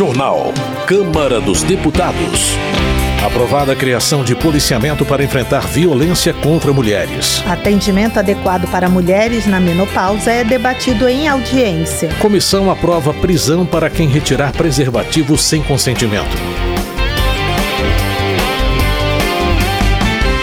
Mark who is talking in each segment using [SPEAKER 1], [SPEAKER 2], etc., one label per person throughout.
[SPEAKER 1] Jornal. Câmara dos Deputados. Aprovada a criação de policiamento para enfrentar violência contra mulheres.
[SPEAKER 2] Atendimento adequado para mulheres na menopausa é debatido em audiência.
[SPEAKER 1] Comissão aprova prisão para quem retirar preservativos sem consentimento.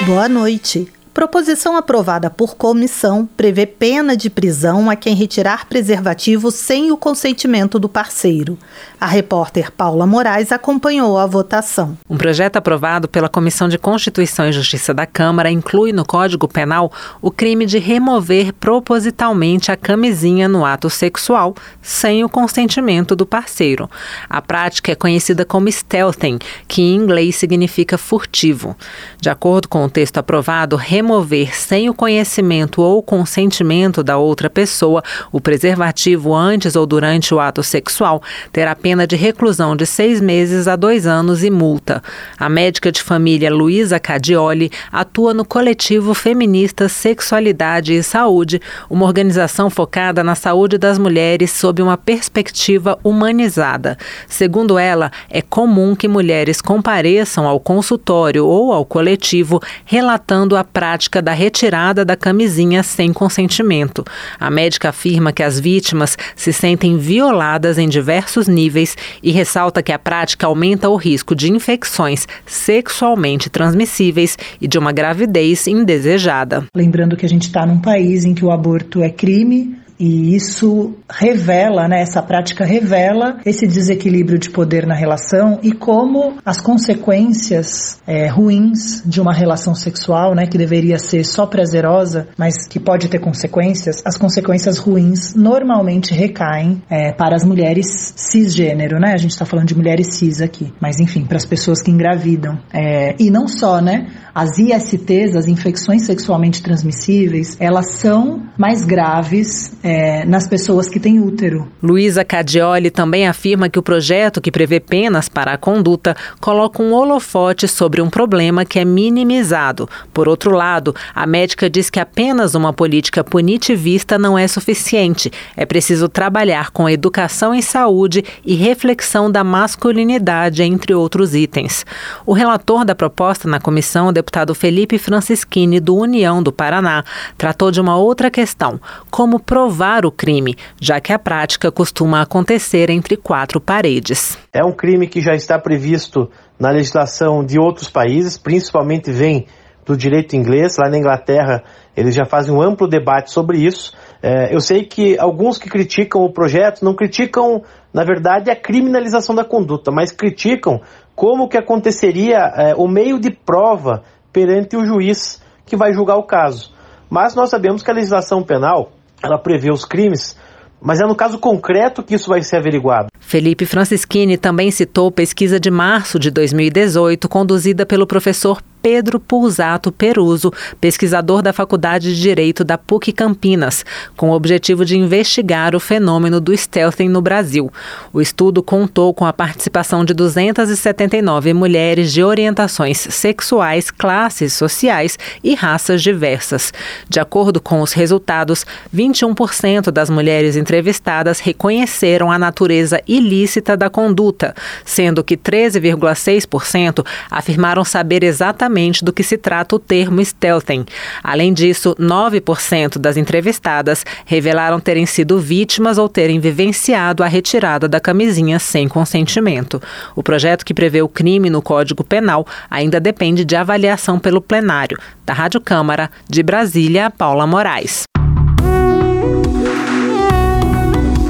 [SPEAKER 2] Boa noite. Proposição aprovada por comissão prevê pena de prisão a quem retirar preservativo sem o consentimento do parceiro. A repórter Paula Moraes acompanhou a votação.
[SPEAKER 3] Um projeto aprovado pela Comissão de Constituição e Justiça da Câmara inclui no Código Penal o crime de remover propositalmente a camisinha no ato sexual sem o consentimento do parceiro. A prática é conhecida como stealthing, que em inglês significa furtivo. De acordo com o texto aprovado, remover remover sem o conhecimento ou consentimento da outra pessoa o preservativo antes ou durante o ato sexual, terá pena de reclusão de seis meses a dois anos e multa. A médica de família Luísa Cadioli atua no coletivo feminista Sexualidade e Saúde, uma organização focada na saúde das mulheres sob uma perspectiva humanizada. Segundo ela, é comum que mulheres compareçam ao consultório ou ao coletivo relatando a prática prática da retirada da camisinha sem consentimento. A médica afirma que as vítimas se sentem violadas em diversos níveis e ressalta que a prática aumenta o risco de infecções sexualmente transmissíveis e de uma gravidez indesejada.
[SPEAKER 4] Lembrando que a gente está num país em que o aborto é crime, e isso revela, né, essa prática revela esse desequilíbrio de poder na relação e como as consequências é, ruins de uma relação sexual, né, que deveria ser só prazerosa, mas que pode ter consequências, as consequências ruins normalmente recaem é, para as mulheres cisgênero, né? A gente está falando de mulheres cis aqui, mas enfim, para as pessoas que engravidam. É, e não só, né? As ISTs, as infecções sexualmente transmissíveis, elas são mais graves é, nas pessoas que têm útero.
[SPEAKER 3] Luísa Cadioli também afirma que o projeto que prevê penas para a conduta coloca um holofote sobre um problema que é minimizado. Por outro lado, a médica diz que apenas uma política punitivista não é suficiente. É preciso trabalhar com educação em saúde e reflexão da masculinidade, entre outros itens. O relator da proposta na comissão, o deputado Felipe Francischini, do União do Paraná, tratou de uma outra questão: como provar provar o crime, já que a prática costuma acontecer entre quatro paredes.
[SPEAKER 5] É um crime que já está previsto na legislação de outros países, principalmente vem do direito inglês. Lá na Inglaterra, eles já fazem um amplo debate sobre isso. É, eu sei que alguns que criticam o projeto não criticam, na verdade, a criminalização da conduta, mas criticam como que aconteceria é, o meio de prova perante o juiz que vai julgar o caso. Mas nós sabemos que a legislação penal ela prevê os crimes, mas é no caso concreto que isso vai ser averiguado.
[SPEAKER 3] Felipe Francischini também citou pesquisa de março de 2018, conduzida pelo professor Pedro Pulsato Peruso, pesquisador da Faculdade de Direito da PUC Campinas, com o objetivo de investigar o fenômeno do stealthing no Brasil. O estudo contou com a participação de 279 mulheres de orientações sexuais, classes sociais e raças diversas. De acordo com os resultados, 21% das mulheres entrevistadas reconheceram a natureza ilícita da conduta, sendo que 13,6% afirmaram saber exatamente exatamente do que se trata o termo stealthing. Além disso, 9% das entrevistadas revelaram terem sido vítimas ou terem vivenciado a retirada da camisinha sem consentimento. O projeto que prevê o crime no Código Penal ainda depende de avaliação pelo plenário. Da Rádio Câmara, de Brasília, Paula Moraes.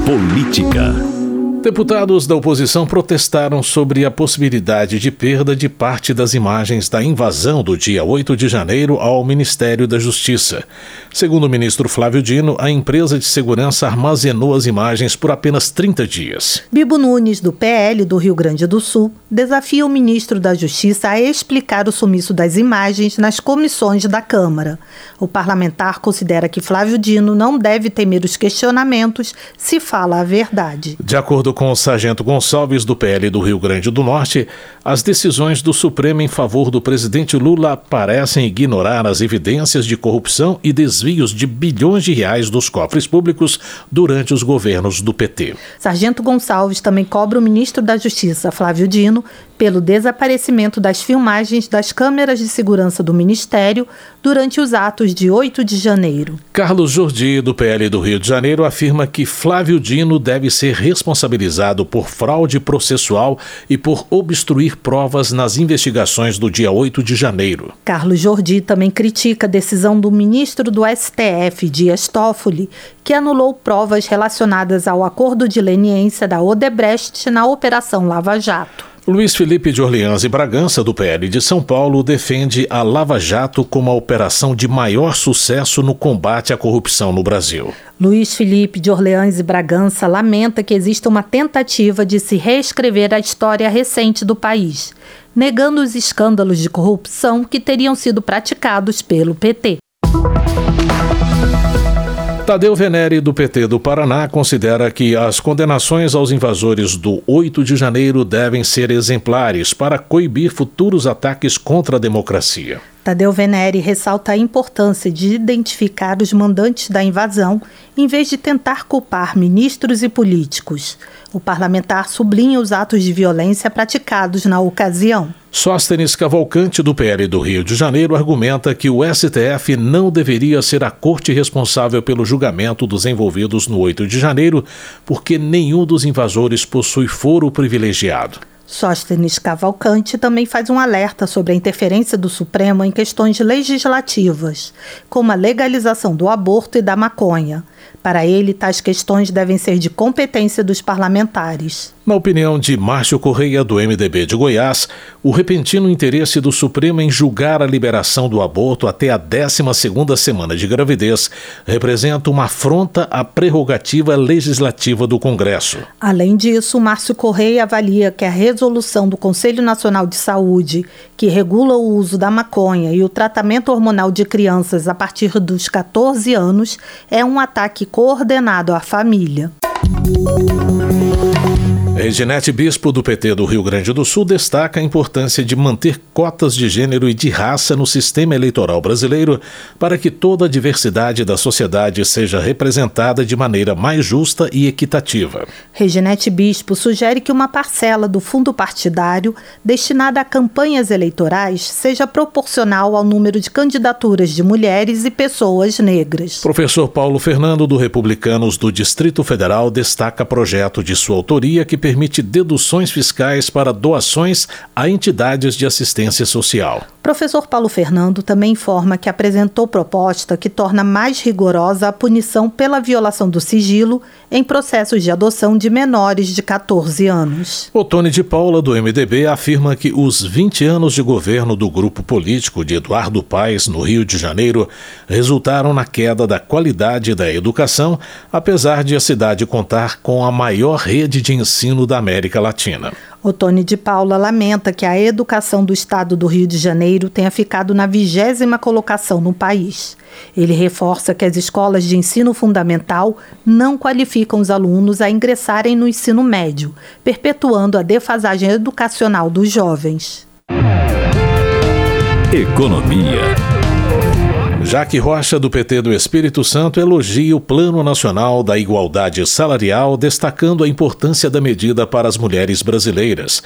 [SPEAKER 1] Política. Deputados da oposição protestaram sobre a possibilidade de perda de parte das imagens da invasão do dia 8 de janeiro ao Ministério da Justiça. Segundo o ministro Flávio Dino, a empresa de segurança armazenou as imagens por apenas 30 dias.
[SPEAKER 2] Bibo Nunes, do PL do Rio Grande do Sul, desafia o ministro da Justiça a explicar o sumiço das imagens nas comissões da Câmara. O parlamentar considera que Flávio Dino não deve temer os questionamentos se fala a verdade.
[SPEAKER 1] De acordo com o sargento Gonçalves, do PL do Rio Grande do Norte, as decisões do Supremo em favor do presidente Lula parecem ignorar as evidências de corrupção e desvio desvios de bilhões de reais dos cofres públicos durante os governos do PT.
[SPEAKER 2] Sargento Gonçalves também cobra o ministro da Justiça, Flávio Dino, pelo desaparecimento das filmagens das câmeras de segurança do Ministério durante os atos de 8 de janeiro.
[SPEAKER 1] Carlos Jordi, do PL do Rio de Janeiro, afirma que Flávio Dino deve ser responsabilizado por fraude processual e por obstruir provas nas investigações do dia 8 de janeiro.
[SPEAKER 2] Carlos Jordi também critica a decisão do ministro do STF, Dias Toffoli, que anulou provas relacionadas ao acordo de leniência da Odebrecht na Operação Lava Jato.
[SPEAKER 1] Luiz Felipe de Orleans e Bragança, do PL de São Paulo, defende a Lava Jato como a operação de maior sucesso no combate à corrupção no Brasil.
[SPEAKER 2] Luiz Felipe de Orleans e Bragança lamenta que exista uma tentativa de se reescrever a história recente do país, negando os escândalos de corrupção que teriam sido praticados pelo PT.
[SPEAKER 1] Tadeu Venere, do PT do Paraná, considera que as condenações aos invasores do 8 de janeiro devem ser exemplares para coibir futuros ataques contra a democracia.
[SPEAKER 2] Tadeu Venere ressalta a importância de identificar os mandantes da invasão em vez de tentar culpar ministros e políticos. O parlamentar sublinha os atos de violência praticados na ocasião.
[SPEAKER 1] Sóstenes Cavalcante, do PL do Rio de Janeiro, argumenta que o STF não deveria ser a corte responsável pelo julgamento dos envolvidos no 8 de janeiro, porque nenhum dos invasores possui foro privilegiado.
[SPEAKER 2] Sóstenes Cavalcante também faz um alerta sobre a interferência do Supremo em questões legislativas, como a legalização do aborto e da maconha. Para ele, tais questões devem ser de competência dos parlamentares.
[SPEAKER 1] Na opinião de Márcio Correia, do MDB de Goiás, o repentino interesse do Supremo em julgar a liberação do aborto até a 12ª semana de gravidez representa uma afronta à prerrogativa legislativa do Congresso.
[SPEAKER 2] Além disso, Márcio Correia avalia que a resolução do Conselho Nacional de Saúde, que regula o uso da maconha e o tratamento hormonal de crianças a partir dos 14 anos, é um ataque coordenado à família.
[SPEAKER 1] Reginete Bispo, do PT do Rio Grande do Sul, destaca a importância de manter cotas de gênero e de raça no sistema eleitoral brasileiro para que toda a diversidade da sociedade seja representada de maneira mais justa e equitativa.
[SPEAKER 2] Reginete Bispo sugere que uma parcela do fundo partidário destinada a campanhas eleitorais seja proporcional ao número de candidaturas de mulheres e pessoas negras.
[SPEAKER 1] Professor Paulo Fernando, do Republicanos do Distrito Federal, destaca projeto de sua autoria que permite deduções fiscais para doações a entidades de assistência social.
[SPEAKER 2] Professor Paulo Fernando também informa que apresentou proposta que torna mais rigorosa a punição pela violação do sigilo em processos de adoção de menores de 14 anos.
[SPEAKER 1] O Tony de Paula, do MDB, afirma que os 20 anos de governo do grupo político de Eduardo Paes no Rio de Janeiro resultaram na queda da qualidade da educação, apesar de a cidade contar com a maior rede de ensino da América Latina.
[SPEAKER 2] Otone de Paula lamenta que a educação do estado do Rio de Janeiro tenha ficado na vigésima colocação no país. Ele reforça que as escolas de ensino fundamental não qualificam os alunos a ingressarem no ensino médio, perpetuando a defasagem educacional dos jovens.
[SPEAKER 1] Economia. Jaque Rocha, do PT do Espírito Santo, elogia o Plano Nacional da Igualdade Salarial, destacando a importância da medida para as mulheres brasileiras.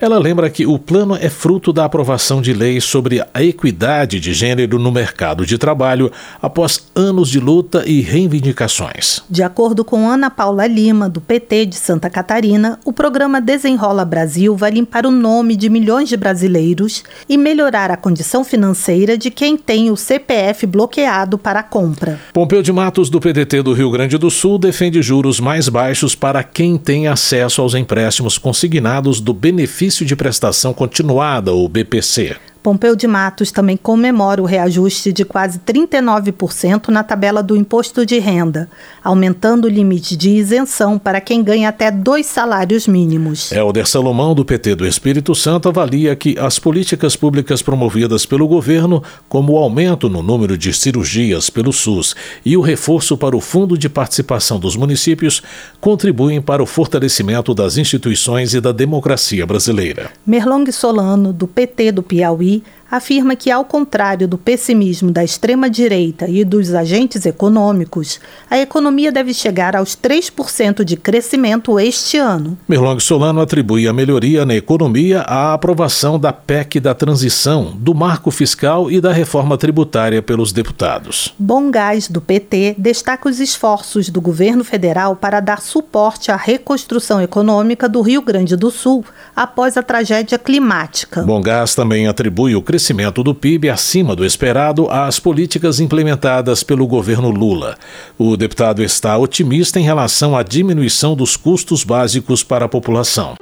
[SPEAKER 1] Ela lembra que o plano é fruto da aprovação de leis sobre a equidade de gênero no mercado de trabalho após anos de luta e reivindicações.
[SPEAKER 2] De acordo com Ana Paula Lima, do PT de Santa Catarina, o programa Desenrola Brasil vai limpar o nome de milhões de brasileiros e melhorar a condição financeira de quem tem o CPF bloqueado para compra.
[SPEAKER 1] Pompeu de Matos, do PDT do Rio Grande do Sul, defende juros mais baixos para quem tem acesso aos empréstimos consignados do Benefício de Prestação Continuada, ou BPC.
[SPEAKER 2] Pompeu de Matos também comemora o reajuste de quase 39% na tabela do imposto de renda, aumentando o limite de isenção para quem ganha até dois salários mínimos.
[SPEAKER 1] Helder Salomão, do PT do Espírito Santo, avalia que as políticas públicas promovidas pelo governo, como o aumento no número de cirurgias pelo SUS e o reforço para o Fundo de Participação dos Municípios, contribuem para o fortalecimento das instituições e da democracia brasileira.
[SPEAKER 2] Merlong Solano, do PT do Piauí, menjadi afirma que, ao contrário do pessimismo da extrema-direita e dos agentes econômicos, a economia deve chegar aos 3% de crescimento este ano.
[SPEAKER 1] Mirlong Solano atribui a melhoria na economia à aprovação da PEC da transição, do marco fiscal e da reforma tributária pelos deputados.
[SPEAKER 2] Bom Gás, do PT, destaca os esforços do governo federal para dar suporte à reconstrução econômica do Rio Grande do Sul após a tragédia climática.
[SPEAKER 1] Bom Gás também atribui o crescimento do PIB acima do esperado às políticas implementadas pelo governo Lula. O deputado está otimista em relação à diminuição dos custos básicos para a população.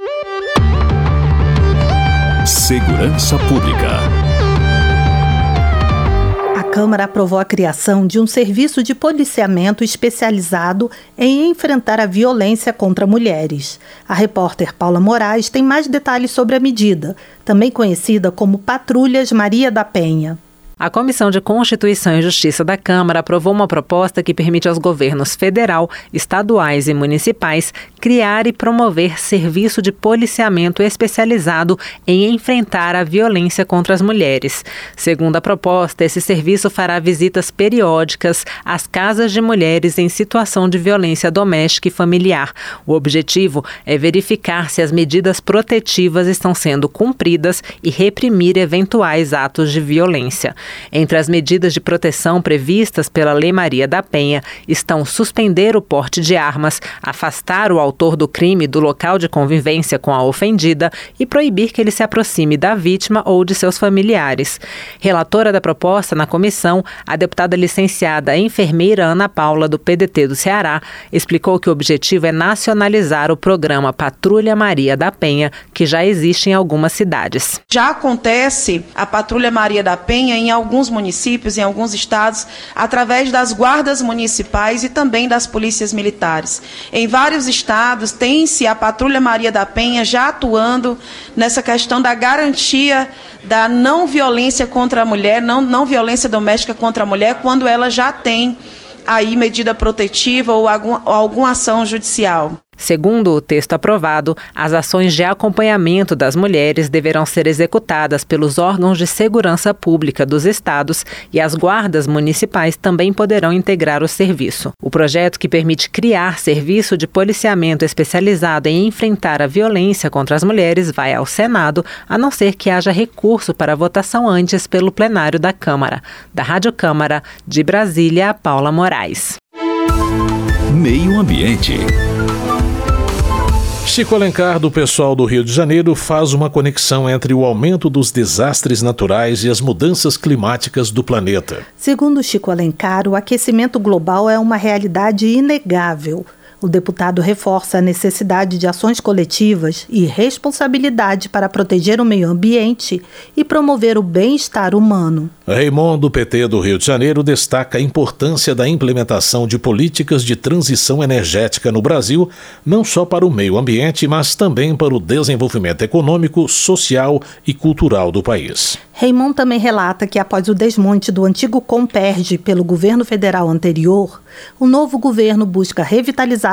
[SPEAKER 6] Segurança Pública.
[SPEAKER 2] Câmara aprovou a criação de um serviço de policiamento especializado em enfrentar a violência contra mulheres. A repórter Paula Moraes tem mais detalhes sobre a medida, também conhecida como Patrulhas Maria da Penha.
[SPEAKER 3] A Comissão de Constituição e Justiça da Câmara aprovou uma proposta que permite aos governos federal, estaduais e municipais criar e promover serviço de policiamento especializado em enfrentar a violência contra as mulheres. Segundo a proposta, esse serviço fará visitas periódicas às casas de mulheres em situação de violência doméstica e familiar. O objetivo é verificar se as medidas protetivas estão sendo cumpridas e reprimir eventuais atos de violência. Entre as medidas de proteção previstas pela Lei Maria da Penha estão suspender o porte de armas, afastar o autor do crime do local de convivência com a ofendida e proibir que ele se aproxime da vítima ou de seus familiares. Relatora da proposta na comissão, a deputada licenciada enfermeira Ana Paula, do PDT do Ceará, explicou que o objetivo é nacionalizar o programa Patrulha Maria da Penha, que já existe em algumas cidades.
[SPEAKER 7] Já acontece a Patrulha Maria da Penha em alguns municípios, em alguns estados, através das guardas municipais e também das polícias militares. Em vários estados, tem-se a Patrulha Maria da Penha já atuando nessa questão da garantia da não violência contra a mulher, não, não violência doméstica contra a mulher, quando ela já tem aí medida protetiva ou algum, ou alguma ação judicial.
[SPEAKER 3] Segundo o texto aprovado, as ações de acompanhamento das mulheres deverão ser executadas pelos órgãos de segurança pública dos estados e as guardas municipais também poderão integrar o serviço. O projeto que permite criar serviço de policiamento especializado em enfrentar a violência contra as mulheres vai ao Senado, a não ser que haja recurso para votação antes pelo plenário da Câmara. Da Rádio Câmara, de Brasília, Paula Moraes.
[SPEAKER 6] Meio Ambiente.
[SPEAKER 1] Chico Alencar, do pessoal do Rio de Janeiro, faz uma conexão entre o aumento dos desastres naturais e as mudanças climáticas do planeta.
[SPEAKER 2] Segundo Chico Alencar, o aquecimento global é uma realidade inegável. O deputado reforça a necessidade de ações coletivas e responsabilidade para proteger o meio ambiente e promover o bem-estar humano.
[SPEAKER 1] Raymond, do PT do Rio de Janeiro, destaca a importância da implementação de políticas de transição energética no Brasil, não só para o meio ambiente, mas também para o desenvolvimento econômico, social e cultural do país.
[SPEAKER 2] Raymond também relata que após o desmonte do antigo Comperge pelo governo federal anterior, o novo governo busca revitalizar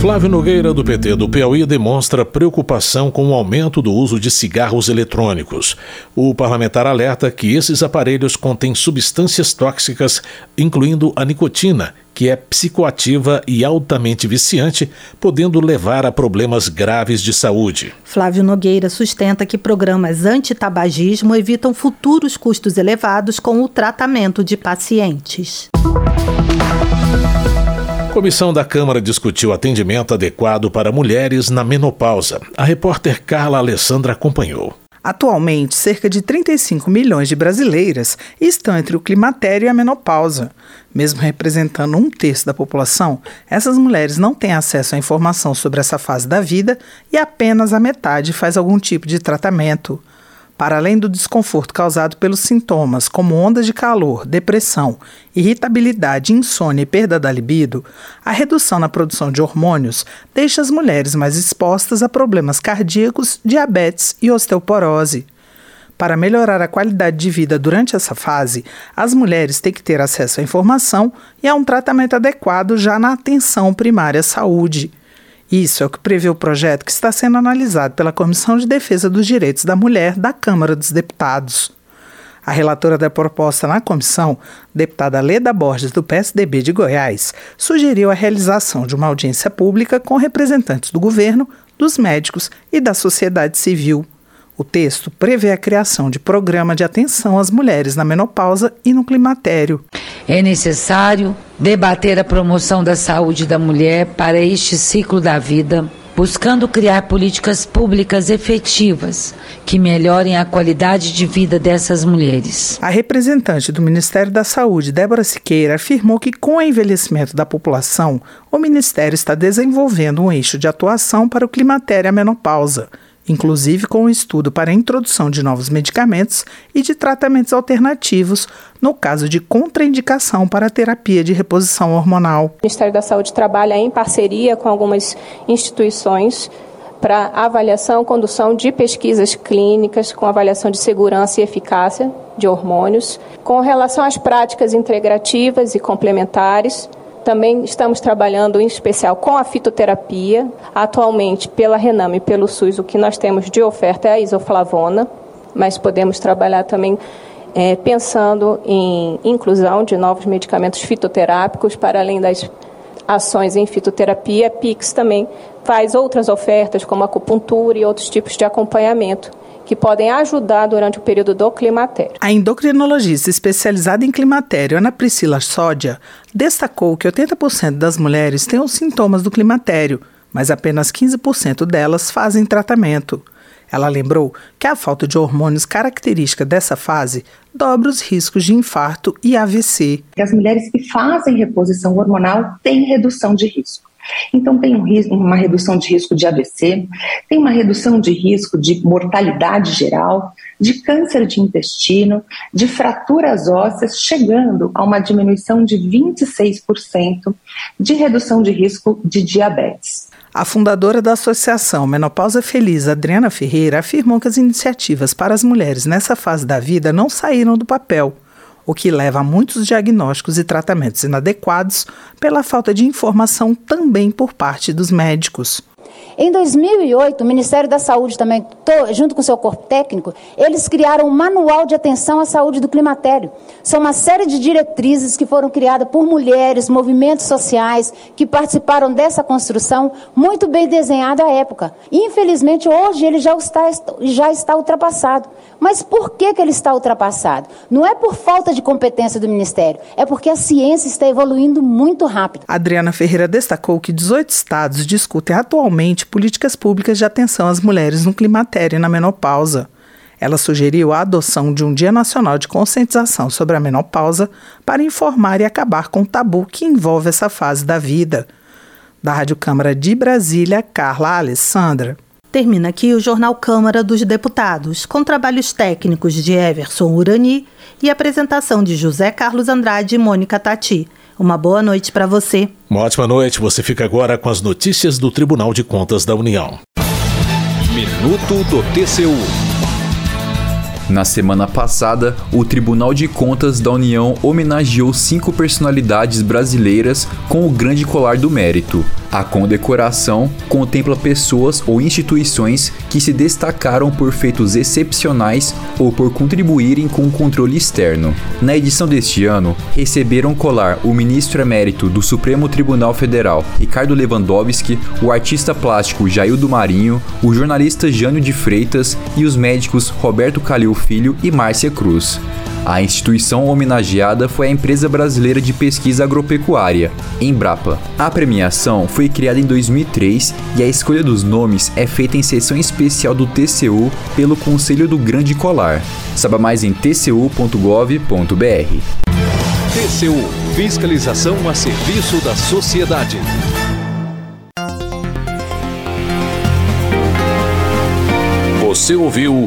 [SPEAKER 1] Flávio Nogueira, do PT do Piauí, demonstra preocupação com o aumento do uso de cigarros eletrônicos. O parlamentar alerta que esses aparelhos contêm substâncias tóxicas, incluindo a nicotina, que é psicoativa e altamente viciante, podendo levar a problemas graves de saúde.
[SPEAKER 2] Flávio Nogueira sustenta que programas anti-tabagismo evitam futuros custos elevados com o tratamento de pacientes.
[SPEAKER 1] Comissão da Câmara discutiu atendimento adequado para mulheres na menopausa. A repórter Carla Alessandra acompanhou.
[SPEAKER 8] Atualmente, cerca de 35 milhões de brasileiras estão entre o climatério e a menopausa. Mesmo representando um terço da população, essas mulheres não têm acesso à informação sobre essa fase da vida e apenas a metade faz algum tipo de tratamento. Para além do desconforto causado pelos sintomas, como ondas de calor, depressão, irritabilidade, insônia e perda da libido, a redução na produção de hormônios deixa as mulheres mais expostas a problemas cardíacos, diabetes e osteoporose. Para melhorar a qualidade de vida durante essa fase, as mulheres têm que ter acesso à informação e a um tratamento adequado já na atenção primária à saúde. Isso é o que prevê o projeto que está sendo analisado pela Comissão de Defesa dos Direitos da Mulher da Câmara dos Deputados. A relatora da proposta na comissão, deputada Leda Borges, do PSDB de Goiás, sugeriu a realização de uma audiência pública com representantes do governo, dos médicos e da sociedade civil. O texto prevê a criação de programa de atenção às mulheres na menopausa e no climatério.
[SPEAKER 9] É necessário debater a promoção da saúde da mulher para este ciclo da vida, buscando criar políticas públicas efetivas que melhorem a qualidade de vida dessas mulheres.
[SPEAKER 8] A representante do Ministério da Saúde, Débora Siqueira, afirmou que, com o envelhecimento da população, o Ministério está desenvolvendo um eixo de atuação para o climatério e a menopausa inclusive com um estudo para a introdução de novos medicamentos e de tratamentos alternativos no caso de contraindicação para a terapia de reposição hormonal.
[SPEAKER 10] O Ministério da Saúde trabalha em parceria com algumas instituições para avaliação, condução de pesquisas clínicas com avaliação de segurança e eficácia de hormônios, com relação às práticas integrativas e complementares, também estamos trabalhando em especial com a fitoterapia. Atualmente, pela Rename e pelo SUS, o que nós temos de oferta é a isoflavona, mas podemos trabalhar também é, pensando em inclusão de novos medicamentos fitoterápicos para além das ações em fitoterapia. A PIX também faz outras ofertas, como acupuntura e outros tipos de acompanhamento que podem ajudar durante o período do climatério.
[SPEAKER 8] A endocrinologista especializada em climatério, Ana Priscila Sódia, destacou que 80% das mulheres têm os sintomas do climatério, mas apenas 15% delas fazem tratamento. Ela lembrou que a falta de hormônios característica dessa fase dobra os riscos de infarto e AVC.
[SPEAKER 11] As mulheres que fazem reposição hormonal têm redução de risco. Então, tem um risco, uma redução de risco de AVC, tem uma redução de risco de mortalidade geral, de câncer de intestino, de fraturas ósseas, chegando a uma diminuição de 26% de redução de risco de diabetes.
[SPEAKER 8] A fundadora da Associação Menopausa Feliz, Adriana Ferreira, afirmou que as iniciativas para as mulheres nessa fase da vida não saíram do papel o que leva a muitos diagnósticos e tratamentos inadequados pela falta de informação também por parte dos médicos.
[SPEAKER 12] Em 2008, o Ministério da Saúde também, junto com seu corpo técnico, eles criaram um manual de atenção à saúde do climatério. São uma série de diretrizes que foram criadas por mulheres, movimentos sociais que participaram dessa construção, muito bem desenhado à época. Infelizmente, hoje ele já está, já está ultrapassado. Mas por que, que ele está ultrapassado? Não é por falta de competência do Ministério, é porque a ciência está evoluindo muito rápido.
[SPEAKER 8] Adriana Ferreira destacou que 18 estados discutem atualmente políticas públicas de atenção às mulheres no climatério e na menopausa. Ela sugeriu a adoção de um Dia Nacional de Conscientização sobre a menopausa para informar e acabar com o tabu que envolve essa fase da vida. Da Rádio Câmara de Brasília, Carla Alessandra.
[SPEAKER 2] Termina aqui o Jornal Câmara dos Deputados, com trabalhos técnicos de Everson Urani e apresentação de José Carlos Andrade e Mônica Tati. Uma boa noite para você.
[SPEAKER 1] Uma ótima noite. Você fica agora com as notícias do Tribunal de Contas da União.
[SPEAKER 6] Minuto do TCU.
[SPEAKER 13] Na semana passada, o Tribunal de Contas da União homenageou cinco personalidades brasileiras com o Grande Colar do Mérito. A condecoração contempla pessoas ou instituições que se destacaram por feitos excepcionais ou por contribuírem com o controle externo. Na edição deste ano, receberam colar o ministro emérito do Supremo Tribunal Federal, Ricardo Lewandowski, o artista plástico Jaildo Marinho, o jornalista Jânio de Freitas e os médicos Roberto Calil Filho e Márcia Cruz. A instituição homenageada foi a Empresa Brasileira de Pesquisa Agropecuária, Embrapa. A premiação foi criada em 2003 e a escolha dos nomes é feita em sessão especial do TCU pelo Conselho do Grande Colar. Saiba mais em tcu.gov.br.
[SPEAKER 6] TCU Fiscalização a serviço da sociedade.
[SPEAKER 1] Você ouviu